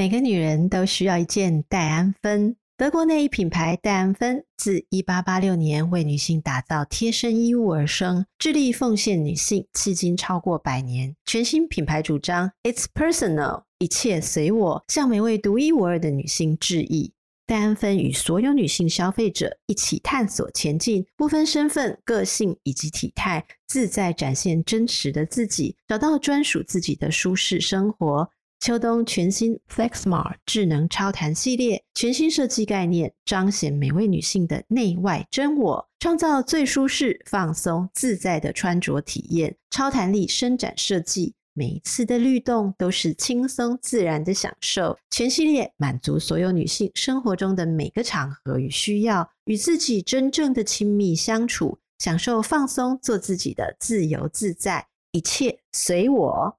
每个女人都需要一件戴安芬。德国内衣品牌戴安芬自一八八六年为女性打造贴身衣物而生，致力奉献女性，迄今超过百年。全新品牌主张 “It's personal”，一切随我，向每位独一无二的女性致意。戴安芬与所有女性消费者一起探索前进，不分身份、个性以及体态，自在展现真实的自己，找到专属自己的舒适生活。秋冬全新 Flexmar 智能超弹系列，全新设计概念，彰显每位女性的内外真我，创造最舒适、放松、自在的穿着体验。超弹力伸展设计，每一次的律动都是轻松自然的享受。全系列满足所有女性生活中的每个场合与需要，与自己真正的亲密相处，享受放松做自己的自由自在，一切随我。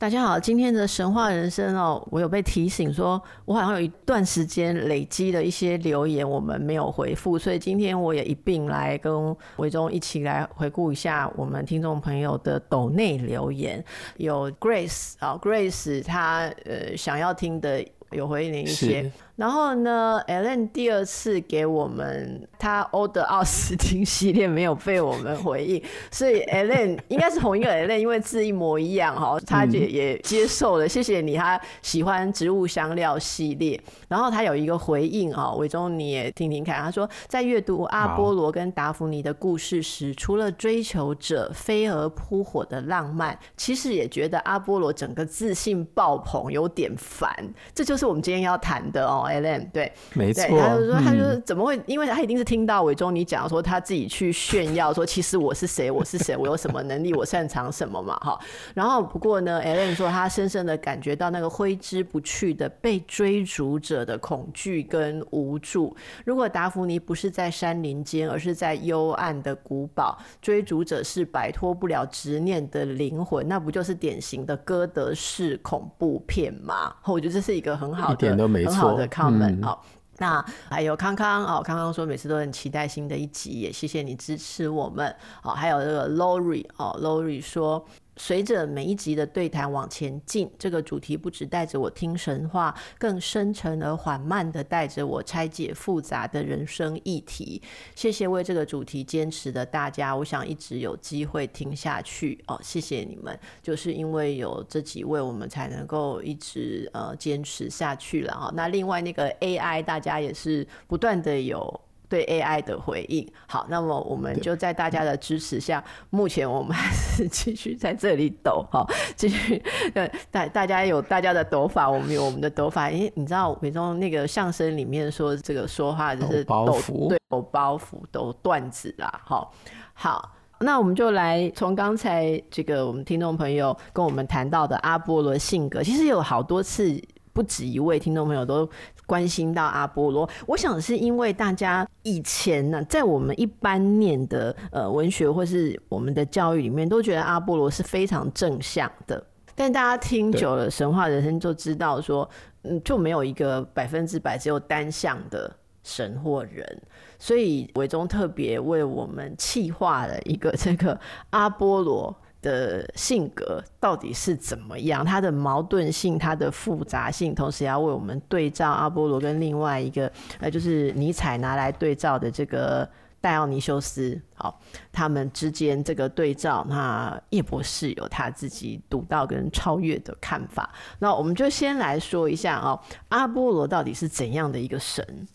大家好，今天的神话人生哦，我有被提醒说，我好像有一段时间累积了一些留言，我们没有回复，所以今天我也一并来跟伟忠一起来回顾一下我们听众朋友的抖内留言。有 Grace 啊，Grace 他呃想要听的有回应一些。然后呢，Ellen 第二次给我们他欧德奥斯汀系列没有被我们回应，所以 Ellen 应该是同一个 Ellen，因为字一模一样哈，他也也接受了，谢谢你，他喜欢植物香料系列。然后他有一个回应啊，伟忠你也听听看，他说在阅读阿波罗跟达芙妮的故事时，除了追求者飞蛾扑火的浪漫，其实也觉得阿波罗整个自信爆棚，有点烦。这就是我们今天要谈的哦。Ellen 对，没错，他就说，他就说怎么会？嗯、因为他一定是听到伟忠你讲说他自己去炫耀说，其实我是谁，我是谁，我有什么能力，我擅长什么嘛，哈。然后不过呢，Ellen 说他深深的感觉到那个挥之不去的被追逐者的恐惧跟无助。如果达芙妮不是在山林间，而是在幽暗的古堡，追逐者是摆脱不了执念的灵魂，那不就是典型的歌德式恐怖片吗？我觉得这是一个很好的、一点都没错、很好的们好，那还有康康哦，康康说每次都很期待新的一集，也谢谢你支持我们。哦，还有这个 Lori 哦，Lori 说。随着每一集的对谈往前进，这个主题不只带着我听神话，更深沉而缓慢地带着我拆解复杂的人生议题。谢谢为这个主题坚持的大家，我想一直有机会听下去哦。谢谢你们，就是因为有这几位，我们才能够一直呃坚持下去了啊。那另外那个 AI，大家也是不断的有。对 AI 的回应，好，那么我们就在大家的支持下，目前我们还 是继续在这里抖，哈，继续，对，大大家有大家的抖法，我们有我们的抖法，因为你知道，比如说那个相声里面说这个说话就是抖，抖包袱，对，抖包袱，抖段子啦，好，好，那我们就来从刚才这个我们听众朋友跟我们谈到的阿波罗性格，其实有好多次。不止一位听众朋友都关心到阿波罗，我想是因为大家以前呢，在我们一般念的呃文学或是我们的教育里面，都觉得阿波罗是非常正向的。但大家听久了神话人生，就知道说，嗯，就没有一个百分之百只有单向的神或人。所以伟忠特别为我们企划了一个这个阿波罗。的性格到底是怎么样？他的矛盾性，他的复杂性，同时要为我们对照阿波罗跟另外一个，呃，就是尼采拿来对照的这个戴奥尼修斯。好，他们之间这个对照，那叶博士有他自己独到跟超越的看法。那我们就先来说一下哦，阿波罗到底是怎样的一个神？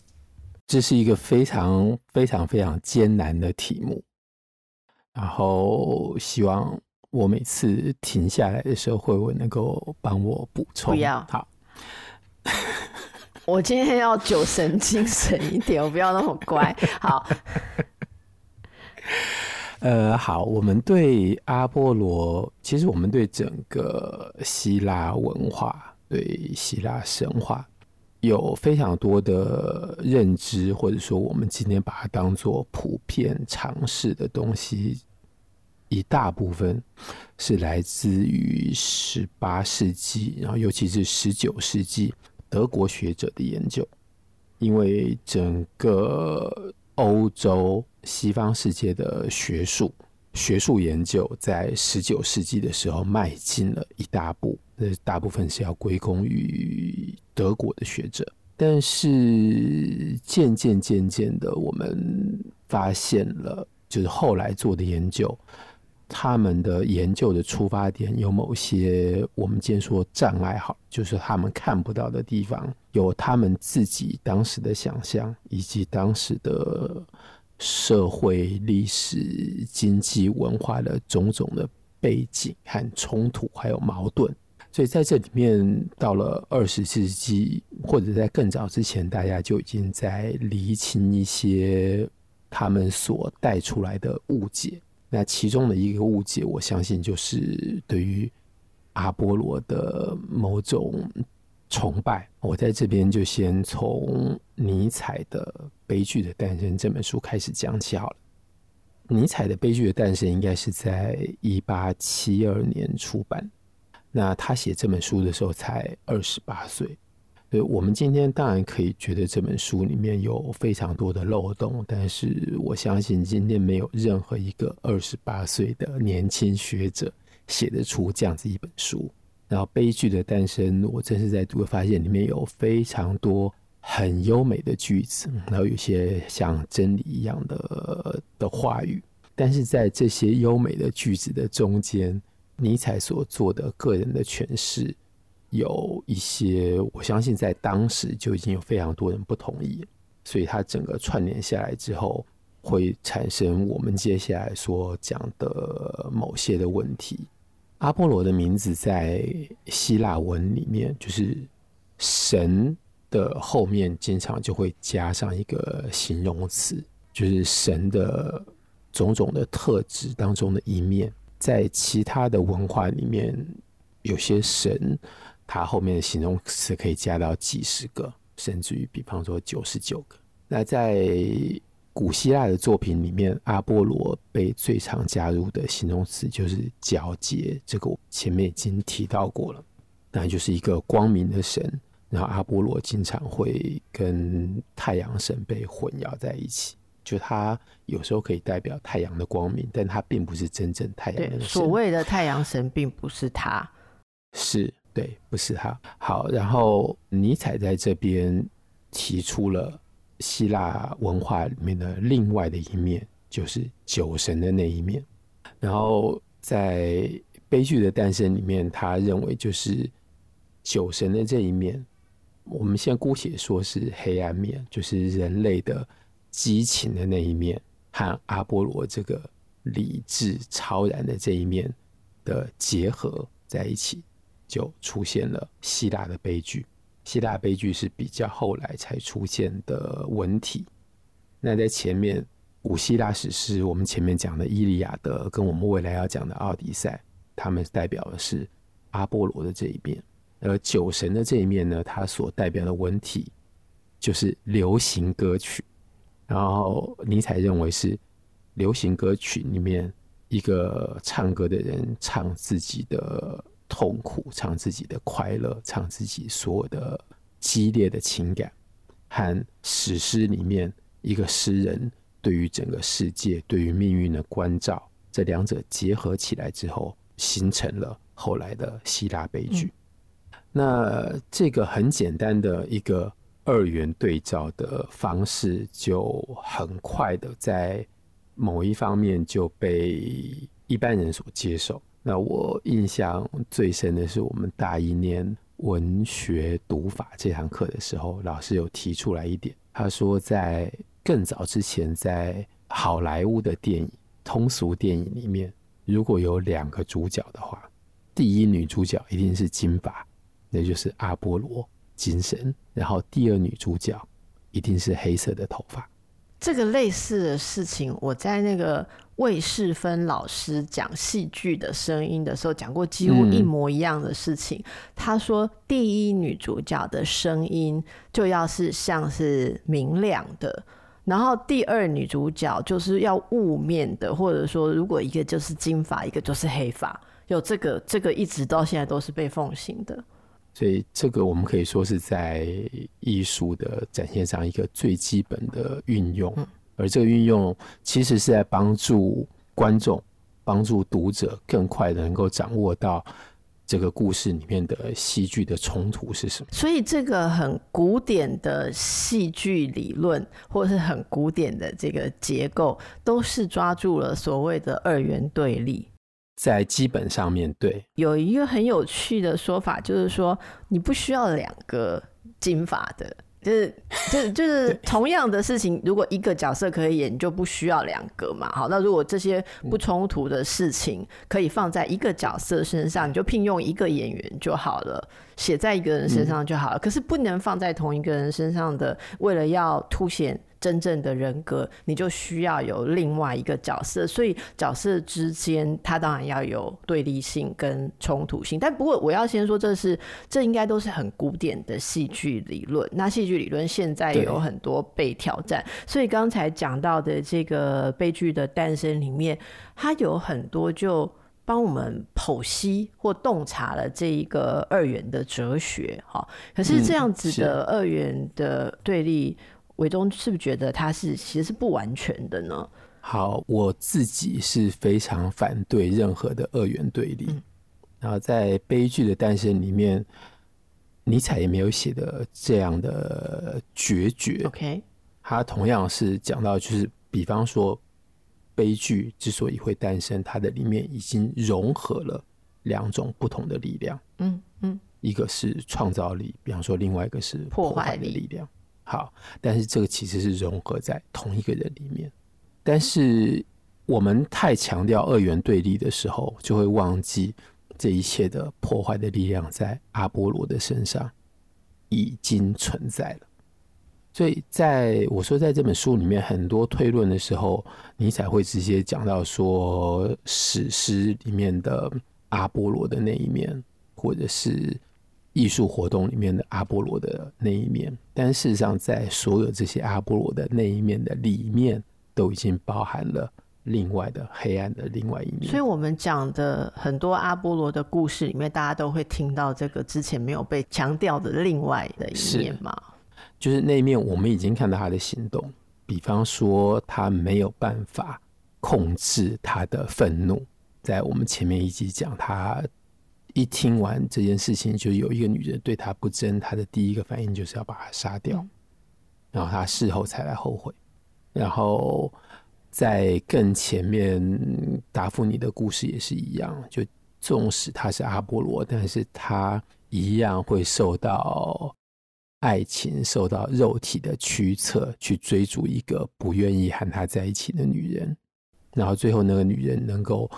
这是一个非常非常非常艰难的题目，然后希望。我每次停下来的时候，慧文能够帮我补充。不要，好。我今天要酒神精神一点，我不要那么乖。好。呃，好，我们对阿波罗，其实我们对整个希腊文化，对希腊神话有非常多的认知，或者说我们今天把它当做普遍常识的东西，一大部分是来自于十八世纪，然后尤其是十九世纪德国学者的研究，因为整个欧洲西方世界的学术。学术研究在十九世纪的时候迈进了一大步，那大部分是要归功于德国的学者。但是渐渐渐渐的，我们发现了，就是后来做的研究，他们的研究的出发点有某些我们今天说障碍，好，就是他们看不到的地方，有他们自己当时的想象，以及当时的。社会、历史、经济、文化的种种的背景和冲突，还有矛盾，所以在这里面，到了二十世纪或者在更早之前，大家就已经在厘清一些他们所带出来的误解。那其中的一个误解，我相信就是对于阿波罗的某种。崇拜，我在这边就先从尼采的《悲剧的诞生》这本书开始讲起好了。尼采的《悲剧的诞生》应该是在一八七二年出版，那他写这本书的时候才二十八岁。所以我们今天当然可以觉得这本书里面有非常多的漏洞，但是我相信今天没有任何一个二十八岁的年轻学者写得出这样子一本书。然后悲剧的诞生，我真是在读发现里面有非常多很优美的句子，然后有些像真理一样的的话语。但是在这些优美的句子的中间，尼采所做的个人的诠释，有一些我相信在当时就已经有非常多人不同意，所以他整个串联下来之后，会产生我们接下来所讲的某些的问题。阿波罗的名字在希腊文里面，就是神的后面经常就会加上一个形容词，就是神的种种的特质当中的一面。在其他的文化里面，有些神他后面的形容词可以加到几十个，甚至于比方说九十九个。那在古希腊的作品里面，阿波罗被最常加入的形容词就是皎洁，这个我前面已经提到过了，那就是一个光明的神。然后阿波罗经常会跟太阳神被混淆在一起，就他有时候可以代表太阳的光明，但他并不是真正太阳的神。所谓的太阳神并不是他，是对，不是他。好，然后尼采在这边提出了。希腊文化里面的另外的一面，就是酒神的那一面。然后在悲剧的诞生里面，他认为就是酒神的这一面，我们先姑且说是黑暗面，就是人类的激情的那一面，和阿波罗这个理智超然的这一面的结合在一起，就出现了希腊的悲剧。希腊悲剧是比较后来才出现的文体。那在前面古希腊史诗，我们前面讲的《伊利亚德》跟我们未来要讲的《奥迪赛》，他们代表的是阿波罗的这一面。而酒神的这一面呢，它所代表的文体就是流行歌曲。然后尼采认为是流行歌曲里面一个唱歌的人唱自己的。痛苦，唱自己的快乐，唱自己所有的激烈的情感，和史诗里面一个诗人对于整个世界、对于命运的关照，这两者结合起来之后，形成了后来的希腊悲剧。嗯。那这个很简单的一个二元对照的方式，就很快的在某一方面就被一般人所接受。那我印象最深的是，我们大一念文学读法这堂课的时候，老师有提出来一点，他说在更早之前，在好莱坞的电影通俗电影里面，如果有两个主角的话，第一女主角一定是金发，那就是阿波罗金神，然后第二女主角一定是黑色的头发。这个类似的事情，我在那个魏世芬老师讲戏剧的声音的时候讲过，几乎一模一样的事情。嗯、他说，第一女主角的声音就要是像是明亮的，然后第二女主角就是要雾面的，或者说如果一个就是金发，一个就是黑发，有这个这个一直到现在都是被奉行的。所以这个我们可以说是在艺术的展现上一个最基本的运用，而这个运用其实是在帮助观众、帮助读者更快的能够掌握到这个故事里面的戏剧的冲突是什么。所以这个很古典的戏剧理论，或是很古典的这个结构，都是抓住了所谓的二元对立。在基本上面对，有一个很有趣的说法，就是说你不需要两个金发的，就是就是就是同样的事情，如果一个角色可以演，你就不需要两个嘛。好，那如果这些不冲突的事情可以放在一个角色身上，你就聘用一个演员就好了，写在一个人身上就好了。可是不能放在同一个人身上的，为了要凸显。真正的人格，你就需要有另外一个角色，所以角色之间，它当然要有对立性跟冲突性。但不过，我要先说，这是这应该都是很古典的戏剧理论。那戏剧理论现在有很多被挑战，所以刚才讲到的这个悲剧的诞生里面，它有很多就帮我们剖析或洞察了这一个二元的哲学。哈，可是这样子的二元的对立。伟忠是不是觉得他是其实是不完全的呢？好，我自己是非常反对任何的二元对立。嗯、然后在悲剧的诞生里面，尼采也没有写的这样的决绝。OK，他同样是讲到，就是比方说，悲剧之所以会诞生，它的里面已经融合了两种不同的力量。嗯嗯，一个是创造力，比方说另外一个是破坏的力量。好，但是这个其实是融合在同一个人里面。但是我们太强调二元对立的时候，就会忘记这一切的破坏的力量在阿波罗的身上已经存在了。所以在我说在这本书里面，很多推论的时候，你才会直接讲到说史诗里面的阿波罗的那一面，或者是。艺术活动里面的阿波罗的那一面，但事实上，在所有这些阿波罗的那一面的里面，都已经包含了另外的黑暗的另外一面。所以，我们讲的很多阿波罗的故事里面，大家都会听到这个之前没有被强调的另外的一面嘛？就是那一面，我们已经看到他的行动，比方说，他没有办法控制他的愤怒，在我们前面一集讲他。一听完这件事情，就有一个女人对他不贞，他的第一个反应就是要把他杀掉，然后他事后才来后悔。然后在更前面，达芙妮的故事也是一样，就纵使他是阿波罗，但是他一样会受到爱情、受到肉体的驱策，去追逐一个不愿意和他在一起的女人。然后最后那个女人能够。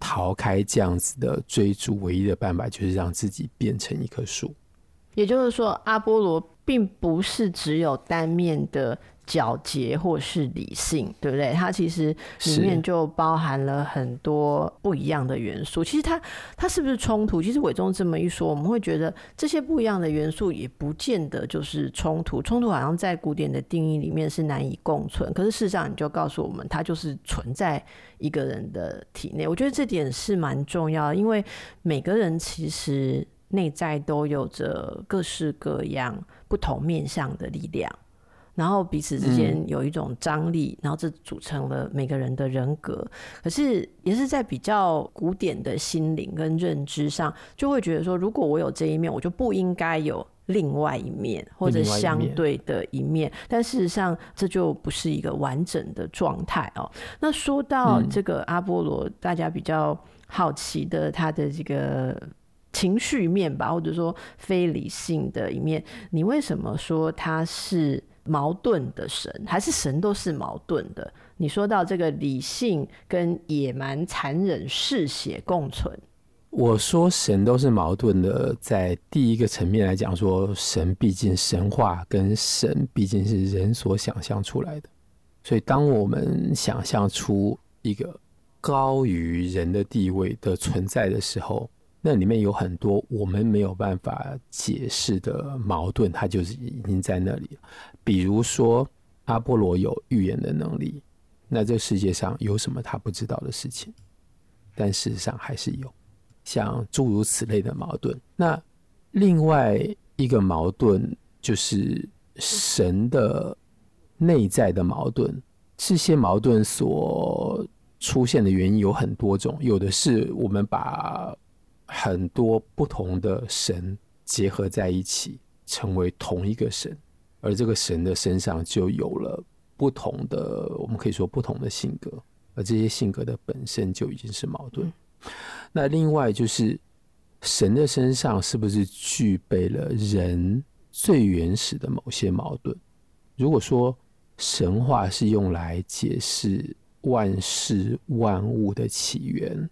逃开这样子的追逐，唯一的办法就是让自己变成一棵树。也就是说，阿波罗并不是只有单面的。皎洁或是理性，对不对？它其实里面就包含了很多不一样的元素。其实它它是不是冲突？其实伟忠这么一说，我们会觉得这些不一样的元素也不见得就是冲突。冲突好像在古典的定义里面是难以共存，可是事实上你就告诉我们，它就是存在一个人的体内。我觉得这点是蛮重要的，因为每个人其实内在都有着各式各样不同面向的力量。然后彼此之间有一种张力，嗯、然后这组成了每个人的人格。可是也是在比较古典的心灵跟认知上，就会觉得说，如果我有这一面，我就不应该有另外一面或者相对的一面。一面但事实上，这就不是一个完整的状态哦。那说到这个阿波罗，嗯、大家比较好奇的他的这个情绪面吧，或者说非理性的一面，你为什么说他是？矛盾的神，还是神都是矛盾的？你说到这个理性跟野蛮、残忍、嗜血共存，我说神都是矛盾的。在第一个层面来讲，说神毕竟神话跟神毕竟是人所想象出来的，所以，当我们想象出一个高于人的地位的存在的时候，那里面有很多我们没有办法解释的矛盾，它就是已经在那里。比如说，阿波罗有预言的能力，那这世界上有什么他不知道的事情？但事实上还是有，像诸如此类的矛盾。那另外一个矛盾就是神的。内在的矛盾，这些矛盾所出现的原因有很多种，有的是我们把很多不同的神结合在一起，成为同一个神，而这个神的身上就有了不同的，我们可以说不同的性格，而这些性格的本身就已经是矛盾。那另外就是神的身上是不是具备了人最原始的某些矛盾？如果说神话是用来解释万事万物的起源，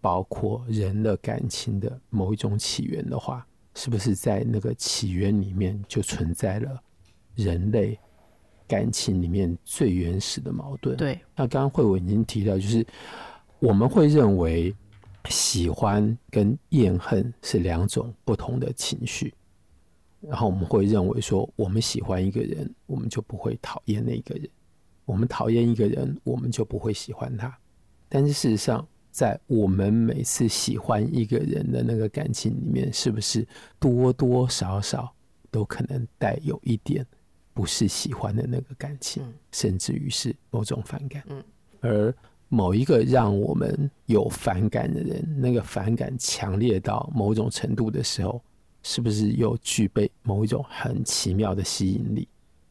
包括人的感情的某一种起源的话，是不是在那个起源里面就存在了人类感情里面最原始的矛盾？对。那刚刚慧文已经提到，就是我们会认为喜欢跟厌恨是两种不同的情绪。然后我们会认为说，我们喜欢一个人，我们就不会讨厌那个人；我们讨厌一个人，我们就不会喜欢他。但是事实上，在我们每次喜欢一个人的那个感情里面，是不是多多少少都可能带有一点不是喜欢的那个感情，甚至于是某种反感？而某一个让我们有反感的人，那个反感强烈到某种程度的时候。是不是又具备某一种很奇妙的吸引力？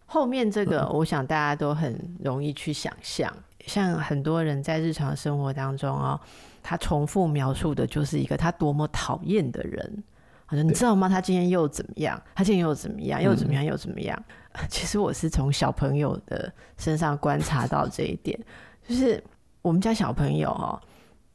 后面这个，我想大家都很容易去想象。嗯、像很多人在日常生活当中啊、喔，他重复描述的就是一个他多么讨厌的人。好像你知道吗？他今天又怎么样？他今天又怎么样？又怎么样？又怎么样？嗯、其实我是从小朋友的身上观察到这一点，就是我们家小朋友哦、喔，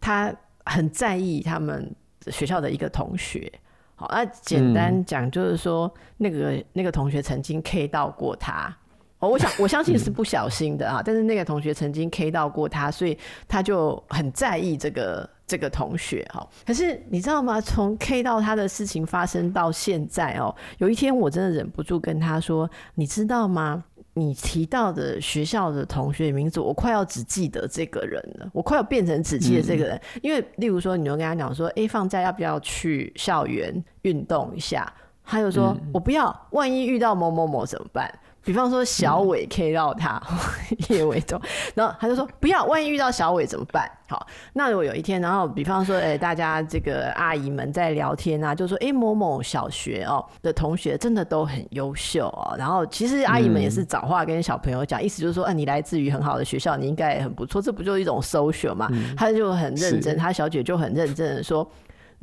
他很在意他们学校的一个同学。好，那简单讲就是说，那个那个同学曾经 K 到过他，哦，我想我相信是不小心的啊，但是那个同学曾经 K 到过他，所以他就很在意这个这个同学哈。可是你知道吗？从 K 到他的事情发生到现在哦，有一天我真的忍不住跟他说，你知道吗？你提到的学校的同学名字，我快要只记得这个人了，我快要变成只记得这个人。嗯、因为，例如说，你就跟他讲说，哎、欸，放假要不要去校园运动一下？他就说，嗯、我不要，万一遇到某某某怎么办？比方说小伟 K 到他 叶伟忠，然后他就说不要，万一遇到小伟怎么办？好，那如果有一天，然后比方说，哎、欸，大家这个阿姨们在聊天啊，就说，哎、欸，某某小学哦的同学真的都很优秀哦。然后其实阿姨们也是找话跟小朋友讲，嗯、意思就是说，啊，你来自于很好的学校，你应该也很不错，这不就是一种 social 嘛？嗯、他就很认真，他小姐就很认真的说。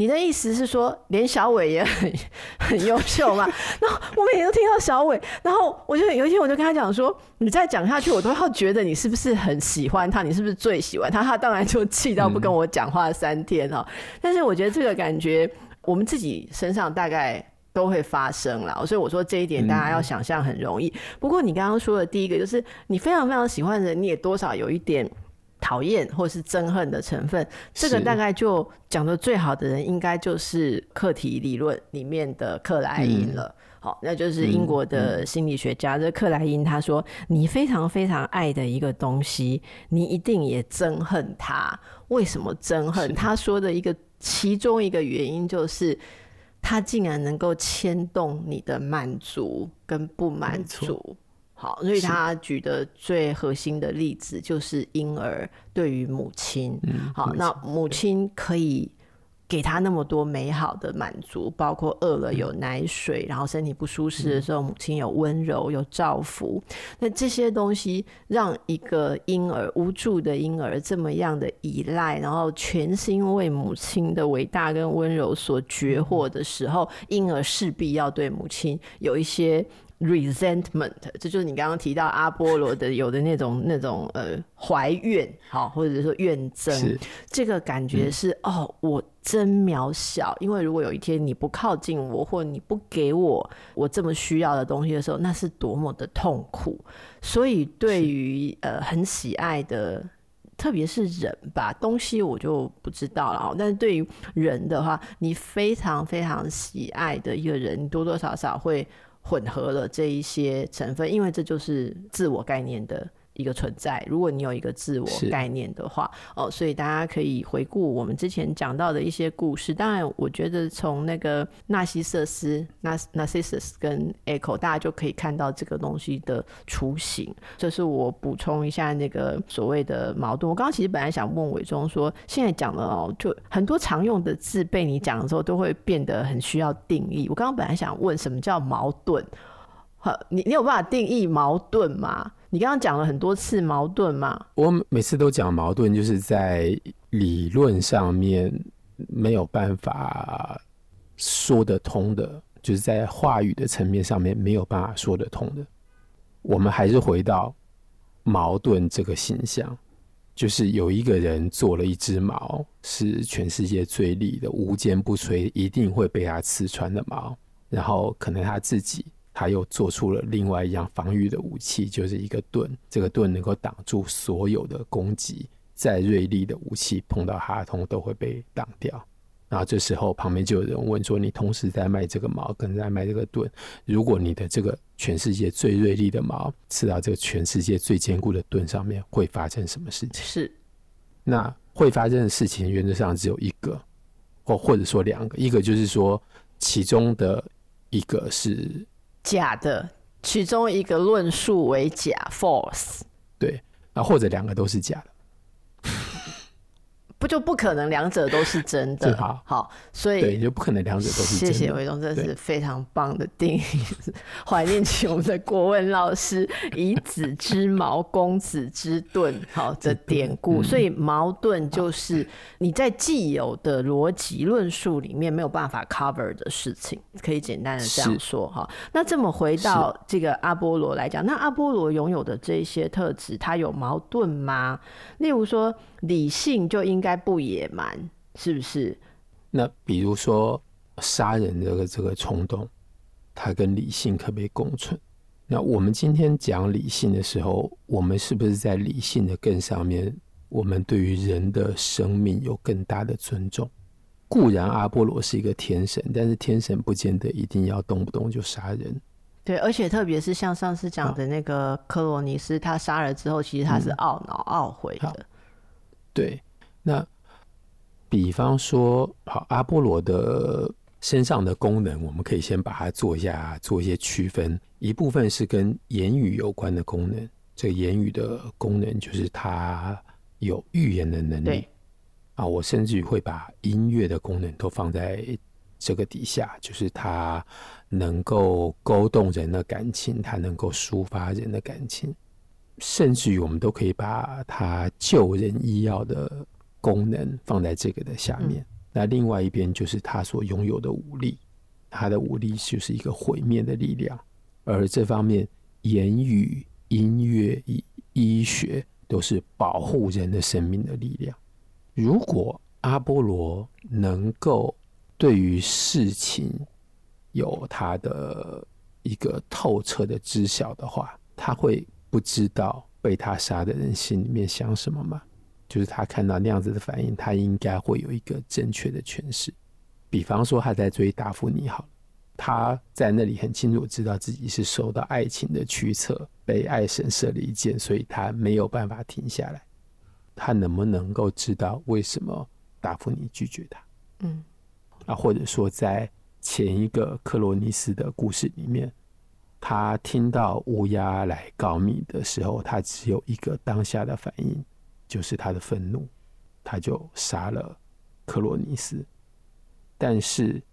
你的意思是说，连小伟也很 很优秀嘛？然后我每天都听到小伟，然后我就有一天我就跟他讲说，你再讲下去，我都要觉得你是不是很喜欢他？你是不是最喜欢他？他当然就气到不跟我讲话三天哈。嗯、但是我觉得这个感觉，我们自己身上大概都会发生了，所以我说这一点大家要想象很容易。不过你刚刚说的第一个，就是你非常非常喜欢的人，你也多少有一点。讨厌或是憎恨的成分，这个大概就讲得最好的人，应该就是课题理论里面的克莱因了。好，那就是英国的心理学家。这克莱因他说，你非常非常爱的一个东西，你一定也憎恨它。为什么憎恨？他说的一个其中一个原因就是，他竟然能够牵动你的满足跟不满足。好，所以他举的最核心的例子就是婴儿对于母亲。嗯、好，那母亲可以给他那么多美好的满足，包括饿了有奶水，嗯、然后身体不舒适的时候，母亲有温柔有照拂。那这些东西让一个婴儿无助的婴儿这么样的依赖，然后全心为母亲的伟大跟温柔所绝获的时候，婴儿势必要对母亲有一些。resentment，这就是你刚刚提到阿波罗的有的那种 那种呃怀怨，好，或者说怨憎，这个感觉是、嗯、哦，我真渺小，因为如果有一天你不靠近我，或你不给我我这么需要的东西的时候，那是多么的痛苦。所以对于呃很喜爱的，特别是人吧，东西我就不知道了。但是对于人的话，你非常非常喜爱的一个人，你多多少少会。混合了这一些成分，因为这就是自我概念的一个存在。如果你有一个自我概念的话，哦，所以大家可以回顾我们之前讲到的一些故事。当然，我觉得从那个纳西瑟斯、纳 Narcissus 跟 Echo，大家就可以看到这个东西的雏形。这是我补充一下那个所谓的矛盾。我刚刚其实本来想问伟忠说，现在讲的哦，就很多常用的字被你讲的时候，都会变得很需要定义。我刚刚本来想问什么叫矛盾？好，你你有办法定义矛盾吗？你刚刚讲了很多次矛盾吗？我每次都讲矛盾，就是在理论上面没有办法说得通的，就是在话语的层面上面没有办法说得通的。我们还是回到矛盾这个形象，就是有一个人做了一只矛，是全世界最利的、无坚不摧、一定会被他刺穿的矛，然后可能他自己。他又做出了另外一样防御的武器，就是一个盾。这个盾能够挡住所有的攻击，再锐利的武器碰到哈，通都会被挡掉。然后这时候旁边就有人问说：“你同时在卖这个矛，跟在卖这个盾，如果你的这个全世界最锐利的矛刺到这个全世界最坚固的盾上面，会发生什么事情？”是，那会发生的事情原则上只有一个，或或者说两个，一个就是说其中的一个是。假的，其中一个论述为假 （false），对，啊，或者两个都是假的。不就不可能两者都是真的？好，好，所以对，就不可能两者都是真的。谢谢伟东，这是非常棒的定义。怀念起我们的国文老师“以子之矛攻子之盾”好的典故。所以矛盾就是你在既有的逻辑论述里面没有办法 cover 的事情，可以简单的这样说哈。那这么回到这个阿波罗来讲，那阿波罗拥有的这些特质，他有矛盾吗？例如说。理性就应该不野蛮，是不是？那比如说杀人这个这个冲动，它跟理性可不可以共存？那我们今天讲理性的时候，我们是不是在理性的更上面？我们对于人的生命有更大的尊重？固然阿波罗是一个天神，但是天神不见得一定要动不动就杀人。对，而且特别是像上次讲的那个克罗尼斯，他杀了之后，其实他是懊恼、嗯、懊悔的。对，那比方说，好，阿波罗的身上的功能，我们可以先把它做一下，做一些区分。一部分是跟言语有关的功能，这个言语的功能就是它有预言的能力。啊，我甚至于会把音乐的功能都放在这个底下，就是它能够勾动人的感情，它能够抒发人的感情。甚至于，我们都可以把它救人医药的功能放在这个的下面。那另外一边就是他所拥有的武力，他的武力就是一个毁灭的力量。而这方面，言语、音乐、医医学都是保护人的生命的力量。如果阿波罗能够对于事情有他的一个透彻的知晓的话，他会。不知道被他杀的人心里面想什么吗？就是他看到那样子的反应，他应该会有一个正确的诠释。比方说他在追达芙妮，好，他在那里很清楚知道自己是受到爱情的驱策，被爱神射了一箭，所以他没有办法停下来。他能不能够知道为什么达芙妮拒绝他？嗯，啊，或者说在前一个克罗尼斯的故事里面。他听到乌鸦来告密的时候，他只有一个当下的反应，就是他的愤怒，他就杀了克罗尼斯。但是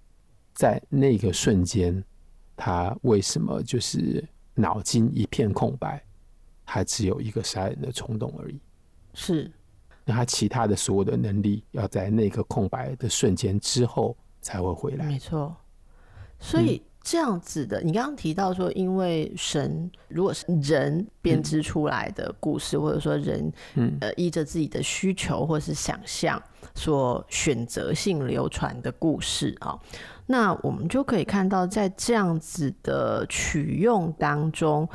在那个瞬间，他为什么就是脑筋一片空白？他只有一个杀人的冲动而已。是，那他其他的所有的能力，要在那个空白的瞬间之后才会回来。没错，所以。嗯这样子的，你刚刚提到说，因为神如果是人编织出来的故事，嗯、或者说人，呃，依着自己的需求或是想象所选择性流传的故事啊，那我们就可以看到，在这样子的取用当中，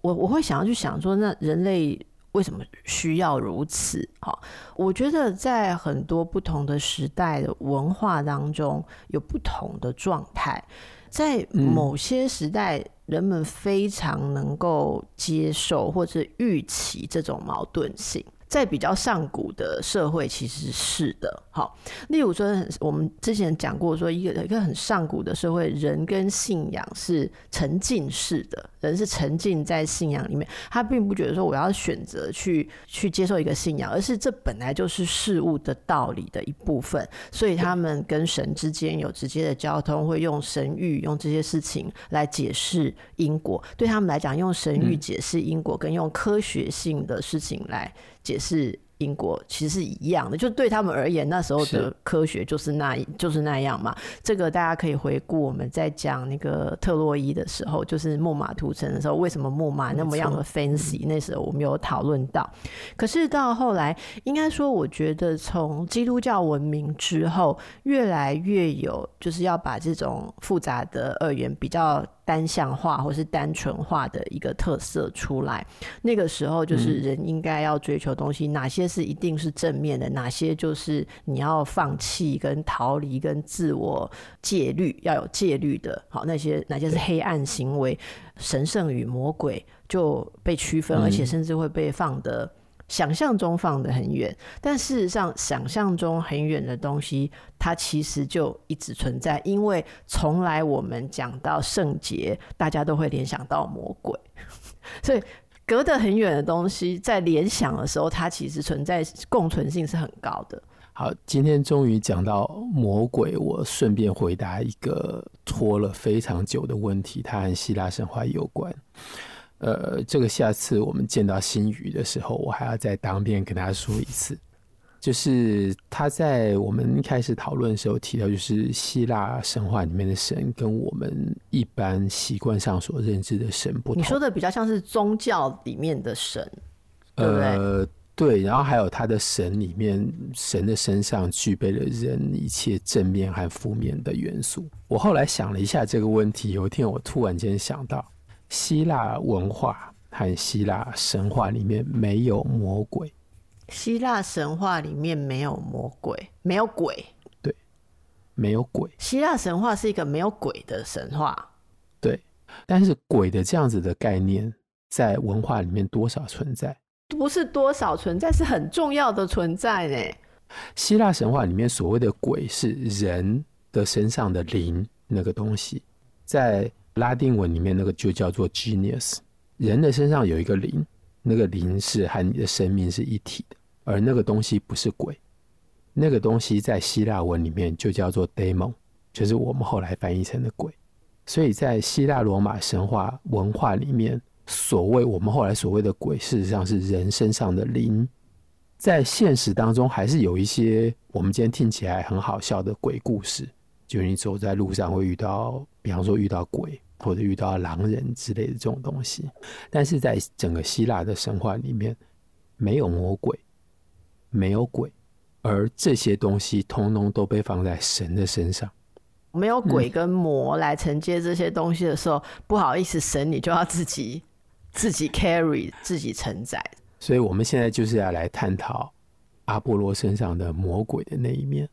我我会想要去想说，那人类。为什么需要如此？好，我觉得在很多不同的时代的文化当中，有不同的状态。在某些时代，人们非常能够接受或者预期这种矛盾性。在比较上古的社会，其实是的。好，例如说，我们之前讲过，说一个一个很上古的社会，人跟信仰是沉浸式的，人是沉浸在信仰里面，他并不觉得说我要选择去去接受一个信仰，而是这本来就是事物的道理的一部分。所以他们跟神之间有直接的交通，会用神諭用这些事情来解释因果。对他们来讲，用神諭解释因果，跟用科学性的事情来。解释英国其实是一样的，就对他们而言，那时候的科学就是那，就是那样嘛。这个大家可以回顾我们在讲那个特洛伊的时候，就是木马屠城的时候，为什么木马那么样的 fancy？那时候我们有讨论到。可是到后来，应该说，我觉得从基督教文明之后，越来越有就是要把这种复杂的二元比较。单向化或是单纯化的一个特色出来，那个时候就是人应该要追求东西，哪些是一定是正面的，哪些就是你要放弃跟逃离跟自我戒律，要有戒律的。好，那些哪些是黑暗行为，神圣与魔鬼就被区分，而且甚至会被放得。想象中放得很远，但事实上，想象中很远的东西，它其实就一直存在。因为从来我们讲到圣洁，大家都会联想到魔鬼，所以隔得很远的东西，在联想的时候，它其实存在共存性是很高的。好，今天终于讲到魔鬼，我顺便回答一个拖了非常久的问题，它和希腊神话有关。呃，这个下次我们见到新宇的时候，我还要再当面跟他说一次。就是他在我们一开始讨论的时候提到，就是希腊神话里面的神跟我们一般习惯上所认知的神不同。你说的比较像是宗教里面的神，对不对？呃，对。然后还有他的神里面，神的身上具备了人一切正面和负面的元素。我后来想了一下这个问题，有一天我突然间想到。希腊文化和希腊神话里面没有魔鬼。希腊神话里面没有魔鬼，没有鬼。对，没有鬼。希腊神话是一个没有鬼的神话。对，但是鬼的这样子的概念在文化里面多少存在？不是多少存在，是很重要的存在呢。希腊神话里面所谓的鬼是人的身上的灵那个东西，在。拉丁文里面那个就叫做 genius，人的身上有一个灵，那个灵是和你的生命是一体的，而那个东西不是鬼，那个东西在希腊文里面就叫做 demon，就是我们后来翻译成的鬼。所以在希腊罗马神话文化里面，所谓我们后来所谓的鬼，事实上是人身上的灵。在现实当中，还是有一些我们今天听起来很好笑的鬼故事。就是你走在路上会遇到，比方说遇到鬼或者遇到狼人之类的这种东西，但是在整个希腊的神话里面，没有魔鬼，没有鬼，而这些东西通通都被放在神的身上。没有鬼跟魔来承接这些东西的时候，嗯、不好意思，神你就要自己自己 carry 自己承载。所以我们现在就是要来探讨阿波罗身上的魔鬼的那一面。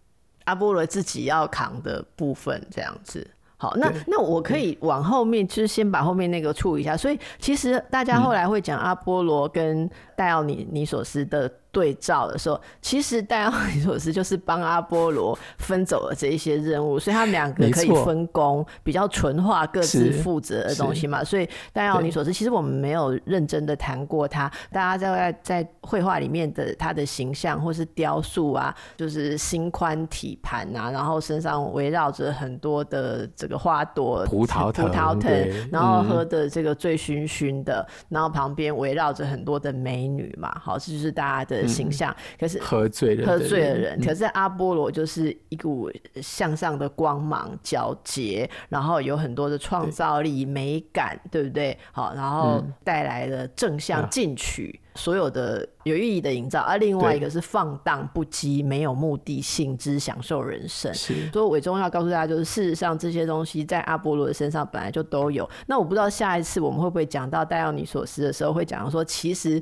阿波罗自己要扛的部分，这样子。好，那那我可以往后面，就是先把后面那个处理一下。所以其实大家后来会讲阿波罗跟戴奥尼尼索斯的。对照的时候，其实戴奥尼索斯就是帮阿波罗分走了这一些任务，所以他们两个可以分工，比较纯化各自负责的东西嘛。所以戴奥尼索斯其实我们没有认真的谈过他，大家在在绘画里面的他的形象或是雕塑啊，就是心宽体盘啊，然后身上围绕着很多的这个花朵、葡萄藤、葡萄藤，然后喝的这个醉醺醺的，然后旁边围绕着很多的美女嘛。好，这就是大家的。的形象。嗯、可是喝醉了，喝醉的人。可是阿波罗就是一股向上的光芒，皎洁，然后有很多的创造力、美感，对不对？好，然后带来了正向进取。嗯所有的有意义的营造，而、啊、另外一个是放荡不羁、没有目的性之享受人生。所以伟忠要告诉大家，就是事实上这些东西在阿波罗的身上本来就都有。那我不知道下一次我们会不会讲到戴奥尼索斯的时候，会讲到说其实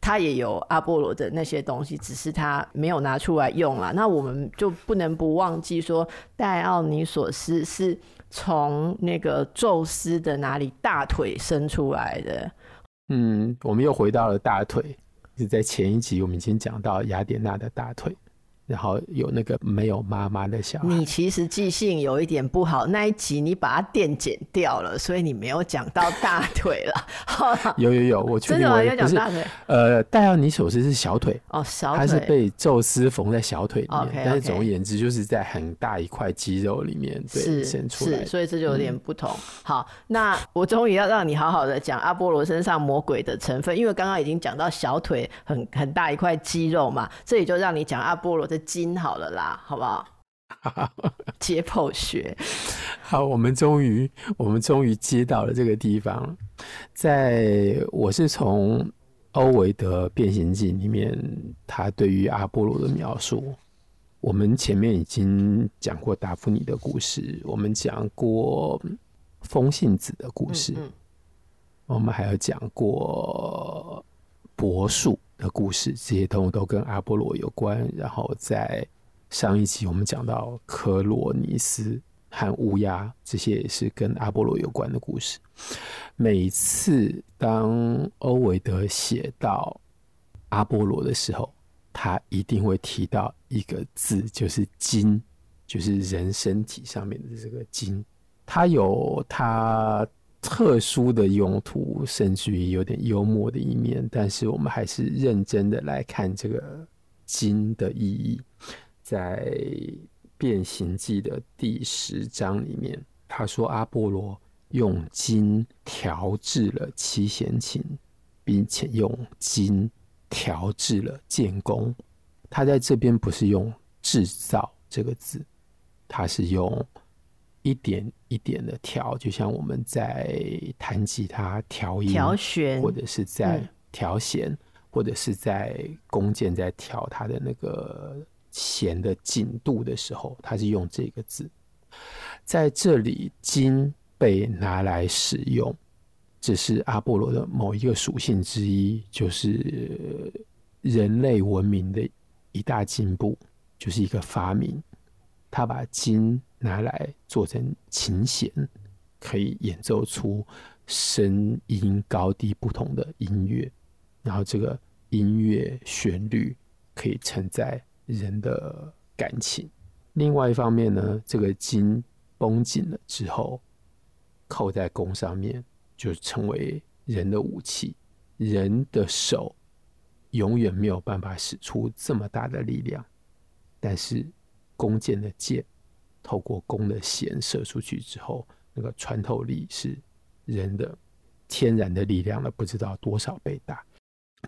他也有阿波罗的那些东西，只是他没有拿出来用啦。那我们就不能不忘记说，戴奥尼索斯是从那个宙斯的哪里大腿伸出来的。嗯，我们又回到了大腿，是在前一集我们已经讲到雅典娜的大腿。然后有那个没有妈妈的小孩，你其实记性有一点不好，那一集你把它电剪掉了，所以你没有讲到大腿了。有有有，我确定我有讲大腿。呃，戴奥尼索斯是小腿哦，小腿，他是被宙斯缝在小腿里面，okay, okay. 但是总而言之就是在很大一块肌肉里面对伸出来是，所以这就有点不同。嗯、好，那我终于要让你好好的讲阿波罗身上魔鬼的成分，因为刚刚已经讲到小腿很很大一块肌肉嘛，这里就让你讲阿波罗的。筋好了啦，好不好？解剖学。好，我们终于，我们终于接到了这个地方。在我是从欧维德《变形记》里面，他对于阿波罗的描述。我们前面已经讲过达芙妮的故事，我们讲过风信子的故事，嗯嗯，我们还有讲过柏树的故事，这些通通都跟阿波罗有关。然后在上一集我们讲到科罗尼斯和乌鸦，这些也是跟阿波罗有关的故事。每次当欧维德写到阿波罗的时候，他一定会提到一个字，就是“筋”，就是人身体上面的这个“筋”。他有他。特殊的用途，甚至于有点幽默的一面，但是我们还是认真的来看这个金的意义。在《变形记》的第十章里面，他说阿波罗用金调制了七弦琴，并且用金调制了剑弓。他在这边不是用制造这个字，他是用。一点一点的调，就像我们在弹吉他调音、调弦，或者是在调弦，嗯、或者是在弓箭在调它的那个弦的紧度的时候，它是用这个字。在这里，金被拿来使用，这是阿波罗的某一个属性之一，就是人类文明的一大进步，就是一个发明。他把金拿来做成琴弦，可以演奏出声音高低不同的音乐，然后这个音乐旋律可以承载人的感情。另外一方面呢，这个筋绷紧了之后，扣在弓上面，就成为人的武器。人的手永远没有办法使出这么大的力量，但是。弓箭的箭透过弓的弦射出去之后，那个穿透力是人的天然的力量了，不知道多少倍大。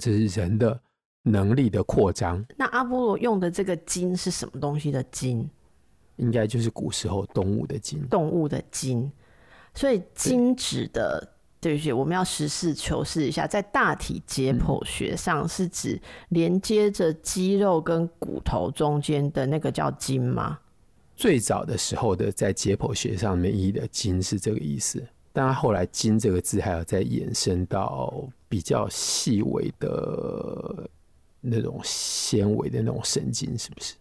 这是人的能力的扩张。那阿波罗用的这个筋是什么东西的筋？应该就是古时候动物的筋。动物的筋，所以筋指的。对不起，我们要实事求是一下，在大体解剖学上是指连接着肌肉跟骨头中间的那个叫筋吗？最早的时候的在解剖学上面意义的筋是这个意思，但后来筋这个字还要再延伸到比较细微的那种纤维的那种神经，是不是？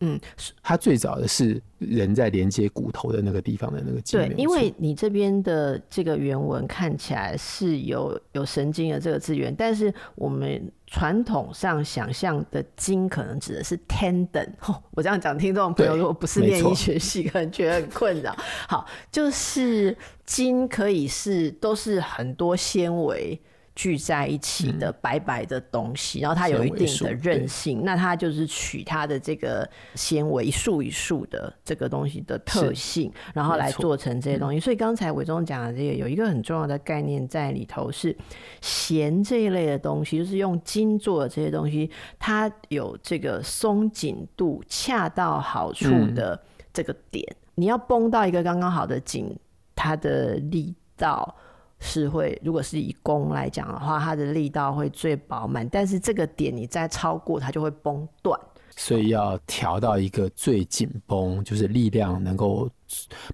嗯，它最早的是人在连接骨头的那个地方的那个筋。对，因为你这边的这个原文看起来是有有神经的这个资源，但是我们传统上想象的筋可能指的是 tendon。哦，我这样讲，听众朋友如果不是念医学系，可能觉得很困扰。好，就是筋可以是都是很多纤维。聚在一起的白白的东西，嗯、然后它有一定的韧性，那它就是取它的这个纤维一束一束的这个东西的特性，然后来做成这些东西。所以刚才伟忠讲的这个有一个很重要的概念在里头，是弦这一类的东西，就是用金做的这些东西，它有这个松紧度恰到好处的这个点，嗯、你要绷到一个刚刚好的紧，它的力道。是会，如果是以弓来讲的话，它的力道会最饱满，但是这个点你再超过它就会崩断，所以要调到一个最紧绷，就是力量能够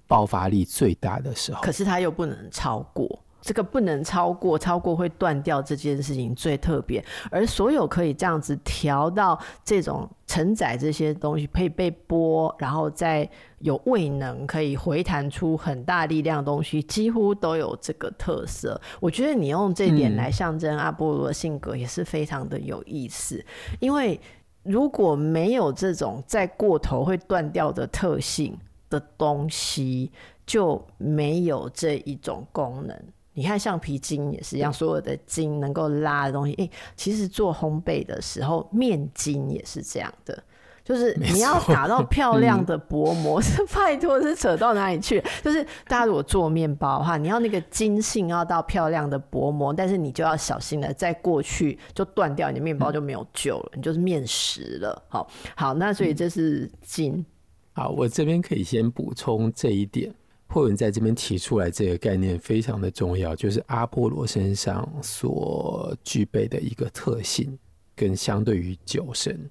爆发力最大的时候。可是它又不能超过。这个不能超过，超过会断掉这件事情最特别。而所有可以这样子调到这种承载这些东西，可以被拨，然后再有未能，可以回弹出很大力量的东西，几乎都有这个特色。我觉得你用这点来象征阿波罗的性格也是非常的有意思。因为如果没有这种再过头会断掉的特性的东西，就没有这一种功能。你看橡皮筋也是一样，所有的筋能够拉的东西，哎、欸，其实做烘焙的时候，面筋也是这样的，就是你要打到漂亮的薄膜，是拜托是扯到哪里去？就是大家如果做面包的话，你要那个筋性要到漂亮的薄膜，但是你就要小心了再过去就断掉，你的面包就没有救了，你就是面食了。好，好，那所以这是筋。好，我这边可以先补充这一点。慧文在这边提出来这个概念非常的重要，就是阿波罗身上所具备的一个特性，跟相对于酒神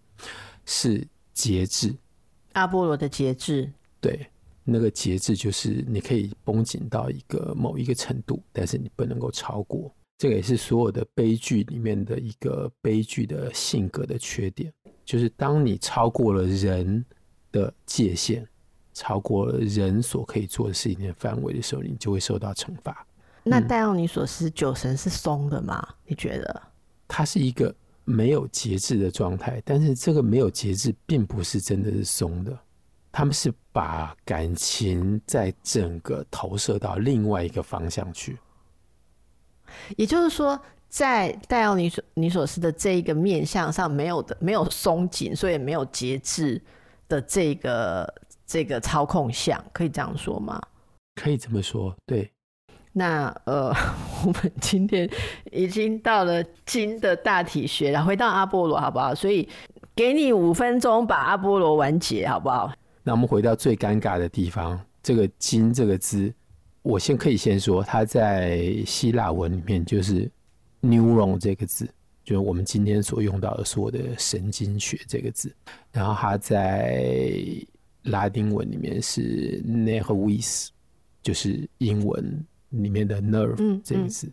是节制。阿波罗的节制，对，那个节制就是你可以绷紧到一个某一个程度，但是你不能够超过。这个也是所有的悲剧里面的一个悲剧的性格的缺点，就是当你超过了人的界限。超过了人所可以做的事情的范围的时候，你就会受到惩罚。那戴奥尼索斯酒神是松的吗？你觉得？它是一个没有节制的状态，但是这个没有节制并不是真的是松的，他们是把感情在整个投射到另外一个方向去。也就是说，在戴奥尼索尼索斯的这一个面相上，没有的，没有松紧，所以没有节制的这个。这个操控项可以这样说吗？可以这么说，对。那呃，我们今天已经到了金的大体学了，回到阿波罗好不好？所以给你五分钟把阿波罗完结好不好？那我们回到最尴尬的地方，这个“金”这个字，我先可以先说，它在希腊文里面就是 “neuron” 这个字，就是我们今天所用到的所有的神经学这个字，然后它在。拉丁文里面是 nervis，就是英文里面的 nerve 这个字。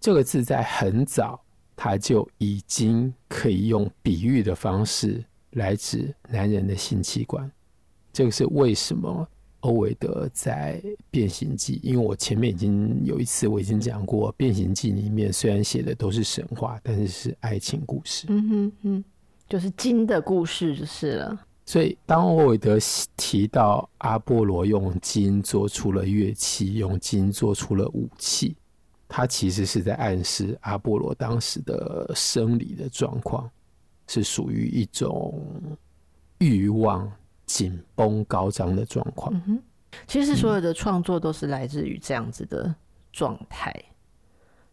这个字在很早，它就已经可以用比喻的方式来指男人的性器官。这个是为什么欧维德在《变形记》，因为我前面已经有一次我已经讲过，《变形记》里面虽然写的都是神话，但是是爱情故事。嗯哼嗯，就是金的故事就是了。所以，当欧维德提到阿波罗用金做出了乐器，用金做出了武器，他其实是在暗示阿波罗当时的生理的状况是属于一种欲望紧绷高涨的状况。其实所有的创作都是来自于这样子的状态。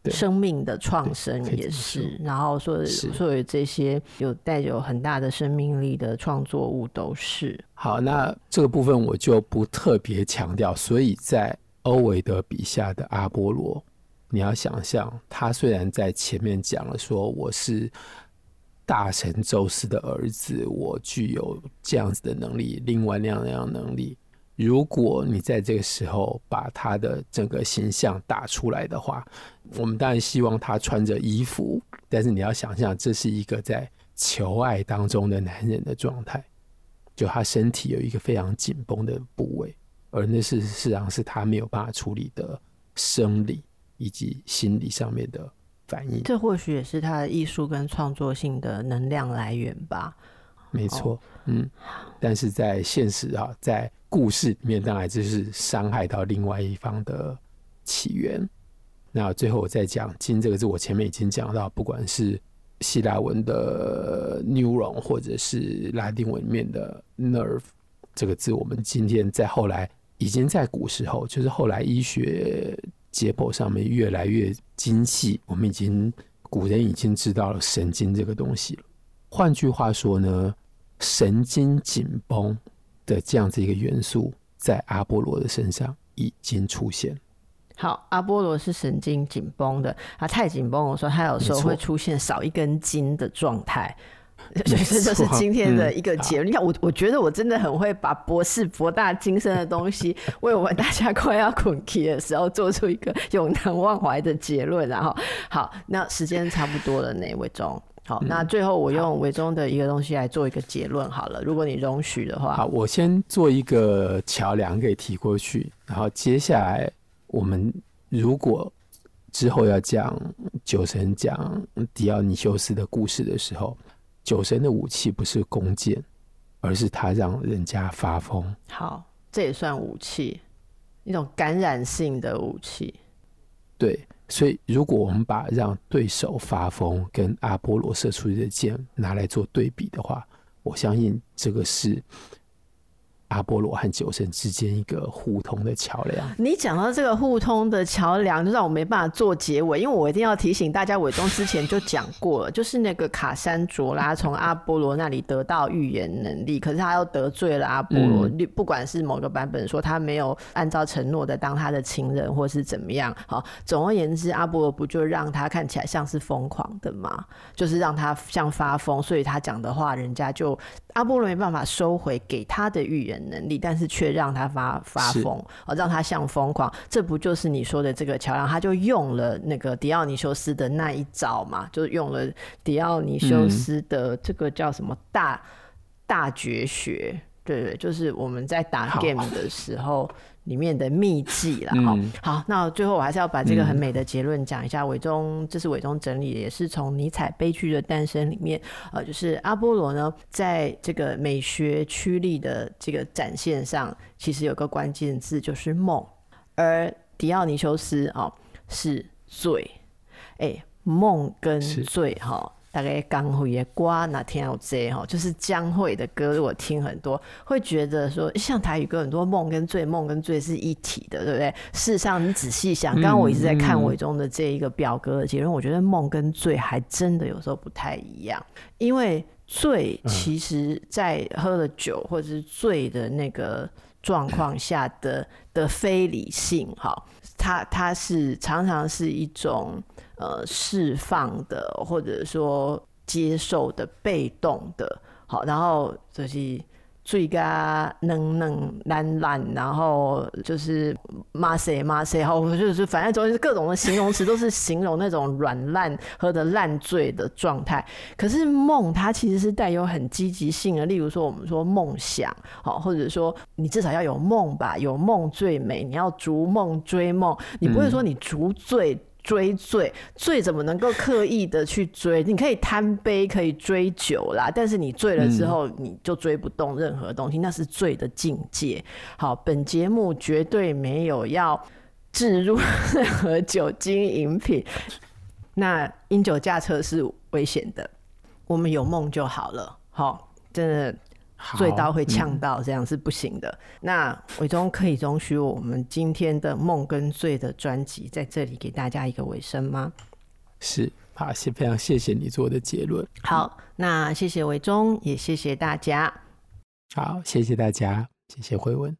生命的创生也是，然后所所有这些有带有很大的生命力的创作物都是。好，那这个部分我就不特别强调。所以在欧维德笔下的阿波罗，你要想象，他虽然在前面讲了说我是大神宙斯的儿子，我具有这样子的能力，另外那样那样能力。如果你在这个时候把他的整个形象打出来的话，我们当然希望他穿着衣服，但是你要想象，这是一个在求爱当中的男人的状态，就他身体有一个非常紧绷的部位，而那是事实上是他没有办法处理的生理以及心理上面的反应。这或许也是他的艺术跟创作性的能量来源吧。没错，嗯，但是在现实啊，在故事里面，当然就是伤害到另外一方的起源。那最后我再讲“筋”这个字，我前面已经讲到，不管是希腊文的 neuron，或者是拉丁文里面的 nerve 这个字，我们今天在后来已经在古时候，就是后来医学解剖上面越来越精细，我们已经古人已经知道了神经这个东西了。换句话说呢，神经紧绷的这样子一个元素，在阿波罗的身上已经出现。好，阿波罗是神经紧绷的，他太紧绷，我说他有时候会出现少一根筋的状态，所以这就是今天的一个结论。你看，我我觉得我真的很会把博士博大精深的东西，为我们大家快要困起的时候，做出一个永难忘怀的结论。然后，好，那时间差不多了呢，伟忠。好，那最后我用伟中的一个东西来做一个结论好了，如果你容许的话。好，我先做一个桥梁给提过去，然后接下来。我们如果之后要讲酒神讲迪奥尼修斯的故事的时候，酒神的武器不是弓箭，而是他让人家发疯。好，这也算武器，一种感染性的武器。对，所以如果我们把让对手发疯跟阿波罗射出去的箭拿来做对比的话，我相信这个是。阿波罗和酒神之间一个互通的桥梁。你讲到这个互通的桥梁，就让我没办法做结尾，因为我一定要提醒大家，伟东之前就讲过了，就是那个卡珊卓拉从阿波罗那里得到预言能力，可是他又得罪了阿波罗。嗯、不管是某个版本说他没有按照承诺的当他的情人，或是怎么样，好，总而言之，阿波罗不就让他看起来像是疯狂的吗？就是让他像发疯，所以他讲的话，人家就阿波罗没办法收回给他的预言能力，但是却让他发发疯，哦，让他像疯狂，这不就是你说的这个桥梁？他就用了那个迪奥尼修斯的那一招嘛，就用了迪奥尼修斯的这个叫什么大、嗯、大绝学，对对，就是我们在打 game 的时候。里面的秘技啦，好、嗯，好，那最后我还是要把这个很美的结论讲一下。伟忠，这是伟忠整理的，也是从尼采《悲剧的诞生》里面，呃，就是阿波罗呢，在这个美学驱力的这个展现上，其实有个关键字就是梦，而迪奥尼修斯啊是醉，哎、欸，梦跟醉哈。大概江蕙的歌哪天有这哈，就是江蕙的歌，如果听很多，会觉得说，像台语歌很多梦跟醉，梦跟醉是一体的，对不对？事实上，你仔细想，刚刚我一直在看伟忠的这一个表格的结论，我觉得梦跟醉还真的有时候不太一样，因为醉其实在喝了酒或者是醉的那个状况下的的非理性，哈，它它是常常是一种。呃，释放的或者说接受的被动的，好，然后就是最佳嫩嫩烂烂，然后就是麻塞麻塞，好，就是反正总之各种的形容词都是形容那种软烂喝的烂醉的状态。可是梦它其实是带有很积极性的，例如说我们说梦想，好，或者说你至少要有梦吧，有梦最美，你要逐梦追梦，你不会说你逐醉。追醉，醉怎么能够刻意的去追？你可以贪杯，可以追酒啦，但是你醉了之后，你就追不动任何东西，那是醉的境界。好，本节目绝对没有要置入任何酒精饮品，那饮酒驾车是危险的，我们有梦就好了。好，真的。醉到会呛到，这样是不行的。嗯、那伟忠可以容许我们今天的梦跟醉的专辑在这里给大家一个尾声吗？是，好，谢非常谢谢你做的结论。好，那谢谢伟忠，也谢谢大家。好，谢谢大家，谢谢慧文。